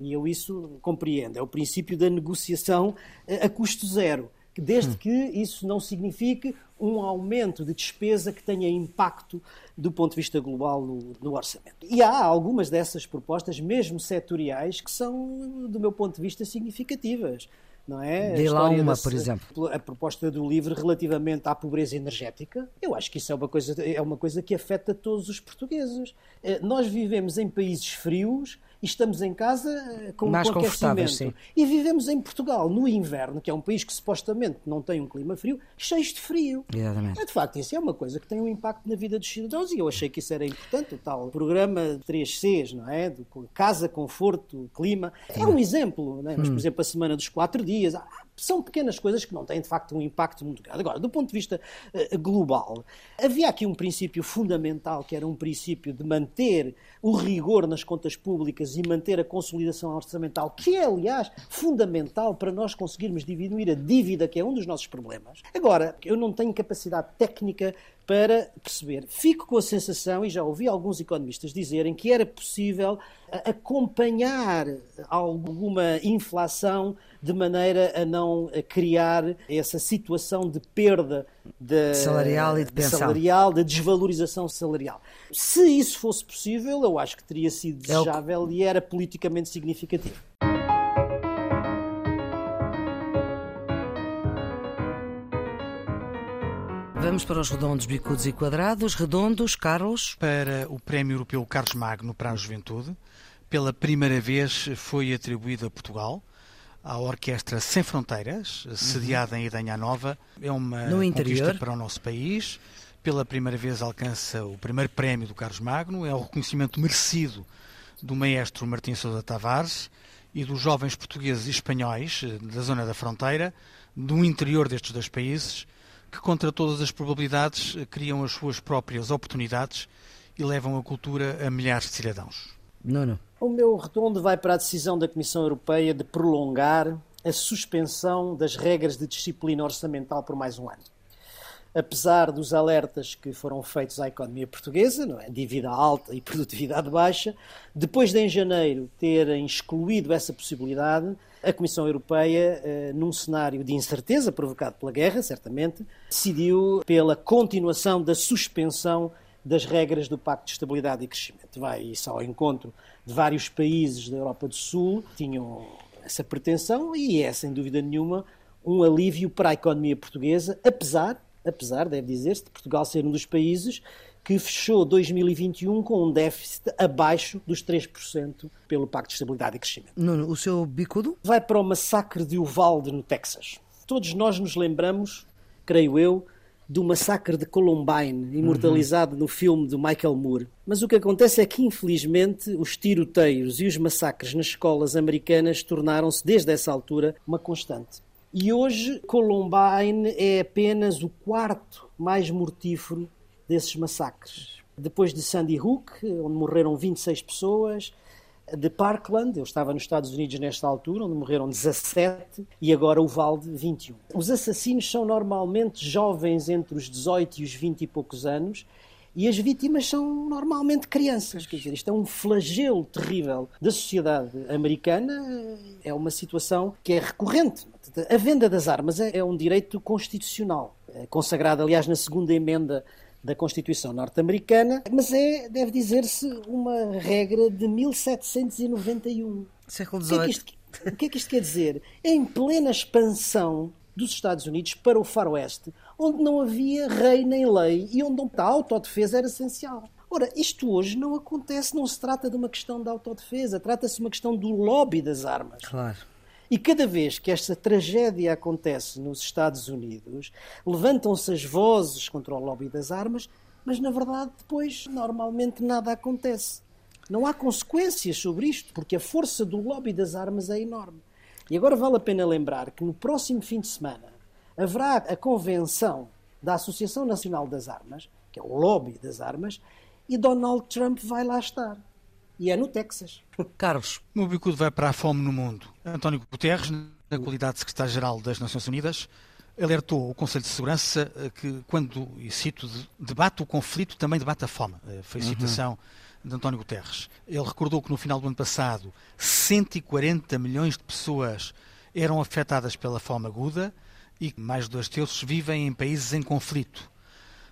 C: E eu isso compreendo. É o princípio da negociação a custo zero desde hum. que isso não signifique um aumento de despesa que tenha impacto do ponto de vista global no, no, orçamento. E há algumas dessas propostas, mesmo setoriais, que são, do meu ponto de vista, significativas. Não é?
A: Dê lá uma, por exemplo.
C: A proposta do LIVRE relativamente à pobreza energética, eu acho que isso é uma coisa, é uma coisa que afeta todos os portugueses. Eh, nós vivemos em países frios e estamos em casa eh, com, Mais aquecimento. Sim. E vivemos em Portugal, no inverno, que é um país que supostamente não tem um clima frio, cheio de frio.
A: Exatamente.
C: É, de facto, isso é uma coisa que tem um impacto na vida dos cidadãos e eu achei que isso era importante, o tal programa 3Cs, não é? De casa, conforto, clima. É um exemplo, não é? mas, por hum. exemplo, a semana dos quatro dias. São pequenas coisas que não têm, de facto, um impacto muito grande. Agora, do ponto de vista uh, global, havia aqui um princípio fundamental, que era um princípio de manter o rigor nas contas públicas e manter a consolidação orçamental, que é, aliás, fundamental para nós conseguirmos diminuir a dívida, que é um dos nossos problemas. Agora, eu não tenho capacidade técnica para perceber. Fico com a sensação, e já ouvi alguns economistas dizerem, que era possível acompanhar alguma inflação de maneira a não criar essa situação de perda de,
A: salarial e de pensão.
C: salarial, de desvalorização salarial. Se isso fosse possível, eu acho que teria sido desejável é o... e era politicamente significativo.
A: Vamos para os redondos, bicudos e quadrados. Redondos, Carlos.
B: Para o Prémio Europeu Carlos Magno para a Juventude pela primeira vez foi atribuído a Portugal, à Orquestra Sem Fronteiras, sediada em Idanha Nova. É uma
A: no
B: conquista para o nosso país. Pela primeira vez alcança o primeiro prémio do Carlos Magno. É o reconhecimento merecido do maestro Martim Sousa Tavares e dos jovens portugueses e espanhóis eh, da zona da fronteira, do interior destes dois países, que contra todas as probabilidades eh, criam as suas próprias oportunidades e levam a cultura a milhares de cidadãos.
A: Nuno.
C: O meu redondo vai para a decisão da Comissão Europeia de prolongar a suspensão das regras de disciplina orçamental por mais um ano. Apesar dos alertas que foram feitos à economia portuguesa, não é? dívida alta e produtividade baixa, depois de em janeiro terem excluído essa possibilidade, a Comissão Europeia, eh, num cenário de incerteza provocado pela guerra, certamente, decidiu pela continuação da suspensão das regras do Pacto de Estabilidade e Crescimento. Vai isso ao encontro de vários países da Europa do Sul que tinham essa pretensão e é, sem dúvida nenhuma, um alívio para a economia portuguesa, apesar, apesar, deve dizer-se, de Portugal ser um dos países que fechou 2021 com um déficit abaixo dos 3% pelo Pacto de Estabilidade e Crescimento.
A: Nuno, o seu bicudo?
C: Vai para o massacre de Uvalde, no Texas. Todos nós nos lembramos, creio eu, do massacre de Columbine, imortalizado uhum. no filme do Michael Moore. Mas o que acontece é que, infelizmente, os tiroteios e os massacres nas escolas americanas tornaram-se, desde essa altura, uma constante. E hoje, Columbine é apenas o quarto mais mortífero desses massacres. Depois de Sandy Hook, onde morreram 26 pessoas, de Parkland, eu estava nos Estados Unidos nesta altura, onde morreram 17, e agora o Valde, 21. Os assassinos são normalmente jovens entre os 18 e os 20 e poucos anos, e as vítimas são normalmente crianças. Quer dizer, isto é um flagelo terrível da sociedade americana, é uma situação que é recorrente. A venda das armas é um direito constitucional, é consagrado, aliás, na segunda emenda da Constituição norte-americana, mas é, deve dizer-se, uma regra de 1791.
A: Século XVIII. O que, é
C: isto, o que é que isto quer dizer? Em plena expansão dos Estados Unidos para o faroeste, onde não havia rei nem lei e onde a autodefesa era essencial. Ora, isto hoje não acontece, não se trata de uma questão de autodefesa, trata-se de uma questão do lobby das armas.
A: Claro.
C: E cada vez que esta tragédia acontece nos Estados Unidos, levantam-se as vozes contra o lobby das armas, mas na verdade depois normalmente nada acontece. Não há consequências sobre isto, porque a força do lobby das armas é enorme. E agora vale a pena lembrar que no próximo fim de semana haverá a convenção da Associação Nacional das Armas, que é o lobby das armas, e Donald Trump vai lá estar e é no Texas. *laughs*
A: Carlos.
B: O bicudo vai para a fome no mundo. António Guterres, na qualidade de secretário-geral das Nações Unidas, alertou o Conselho de Segurança eh, que, quando, e cito, debate o conflito, também debate a fome. Eh, foi a citação uhum. de António Guterres. Ele recordou que no final do ano passado 140 milhões de pessoas eram afetadas pela fome aguda e mais de dois terços vivem em países em conflito.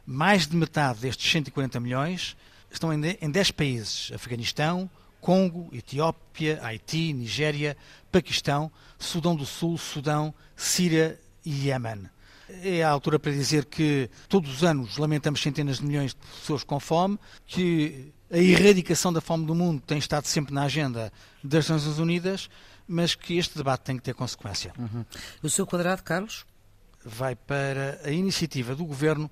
B: Mais de metade destes 140 milhões estão em 10 países: Afeganistão, Congo, Etiópia, Haiti, Nigéria, Paquistão, Sudão do Sul, Sudão, Síria e Iémen. É a altura para dizer que todos os anos lamentamos centenas de milhões de pessoas com fome, que a erradicação da fome do mundo tem estado sempre na agenda das Nações Unidas, mas que este debate tem que ter consequência.
A: Uhum. O seu quadrado, Carlos?
B: Vai para a iniciativa do Governo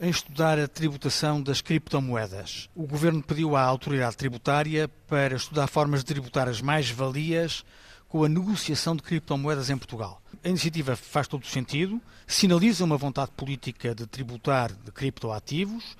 B: em estudar a tributação das criptomoedas. O Governo pediu à autoridade tributária para estudar formas de tributar as mais-valias com a negociação de criptomoedas em Portugal. A iniciativa faz todo o sentido, sinaliza uma vontade política de tributar de criptoativos,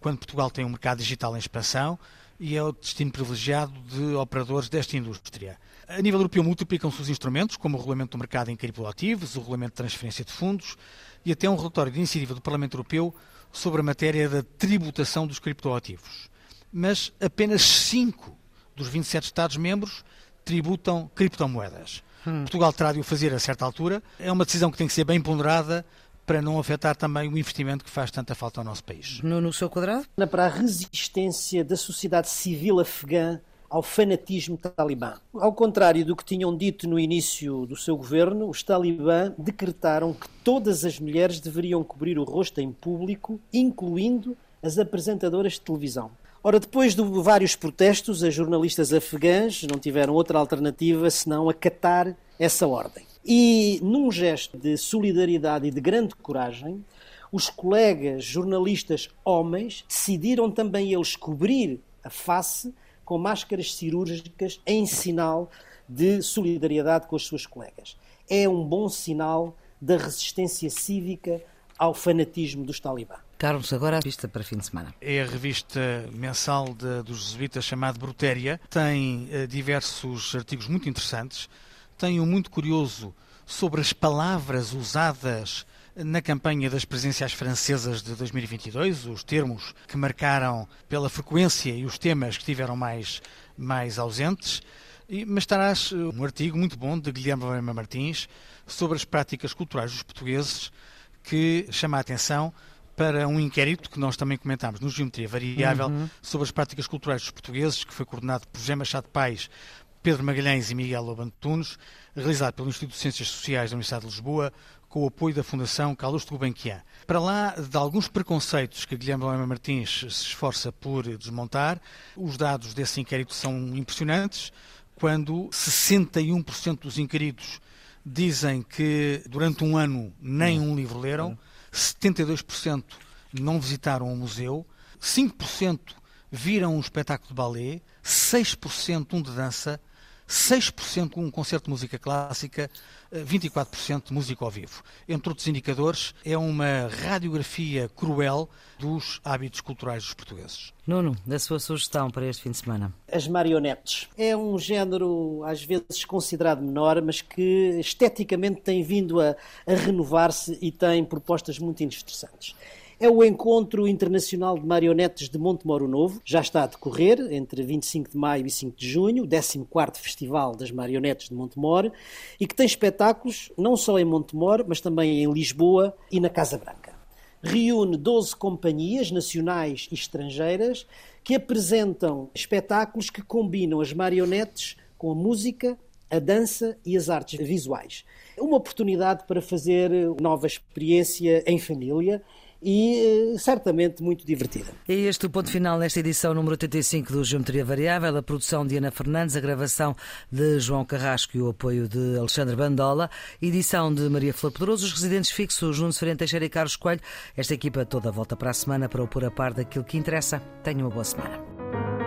B: quando Portugal tem um mercado digital em expansão e é o destino privilegiado de operadores desta indústria. A nível europeu multiplicam-se os instrumentos, como o Regulamento do Mercado em Criptoativos, o Regulamento de Transferência de Fundos e até um relatório de iniciativa do Parlamento Europeu sobre a matéria da tributação dos criptoativos. Mas apenas 5 dos 27 Estados-membros tributam criptomoedas. Hum. Portugal terá de o fazer a certa altura. É uma decisão que tem que ser bem ponderada para não afetar também o investimento que faz tanta falta ao nosso país.
A: No, no seu quadrado?
C: Para a resistência da sociedade civil afegã ao fanatismo talibã. Ao contrário do que tinham dito no início do seu governo, os talibã decretaram que todas as mulheres deveriam cobrir o rosto em público, incluindo as apresentadoras de televisão. Ora, depois de vários protestos, as jornalistas afegãs não tiveram outra alternativa senão acatar essa ordem. E, num gesto de solidariedade e de grande coragem, os colegas jornalistas homens decidiram também eles cobrir a face com máscaras cirúrgicas em sinal de solidariedade com as suas colegas. É um bom sinal da resistência cívica ao fanatismo dos talibã.
A: Carlos, agora a revista para fim de semana.
B: É a revista mensal de, dos jesuítas chamada Brutéria. Tem uh, diversos artigos muito interessantes. Tem um muito curioso sobre as palavras usadas na campanha das presidenciais francesas de 2022, os termos que marcaram pela frequência e os temas que tiveram mais, mais ausentes. Mas estarás eh, um artigo muito bom de Guilherme Lema Martins sobre as práticas culturais dos portugueses que chama a atenção para um inquérito que nós também comentámos no Geometria Variável uhum. sobre as práticas culturais dos portugueses, que foi coordenado por José Machado Paes, Pedro Magalhães e Miguel Loban Tunes, realizado pelo Instituto de Ciências Sociais da Universidade de Lisboa, com o apoio da Fundação Carlos de Gulbenkian. Para lá de alguns preconceitos que Guilherme Lema Martins se esforça por desmontar, os dados desse inquérito são impressionantes, quando 61% dos inquiridos dizem que durante um ano nem um livro leram, 72% não visitaram um museu, 5% viram um espetáculo de balé, 6% um de dança, 6% um concerto de música clássica, 24% de música ao vivo. Entre outros indicadores, é uma radiografia cruel dos hábitos culturais dos portugueses.
A: Nuno, da sua sugestão para este fim de semana?
C: As marionetes. É um género às vezes considerado menor, mas que esteticamente tem vindo a, a renovar-se e tem propostas muito interessantes é o Encontro Internacional de Marionetes de Montemoro Novo. Já está a decorrer entre 25 de maio e 5 de junho, o 14º Festival das Marionetes de Montemor, e que tem espetáculos não só em Montemor, mas também em Lisboa e na Casa Branca. Reúne 12 companhias nacionais e estrangeiras que apresentam espetáculos que combinam as marionetes com a música, a dança e as artes visuais. Uma oportunidade para fazer nova experiência em família e eh, certamente muito divertida.
A: E este é o ponto final nesta edição número 85 do Geometria Variável, a produção de Ana Fernandes, a gravação de João Carrasco e o apoio de Alexandre Bandola, edição de Maria Flor Pedroso, os residentes fixos Nuno Ferente Teixeira e Carlos Coelho. Esta equipa toda volta para a semana para o pôr a par daquilo que interessa. Tenha uma boa semana.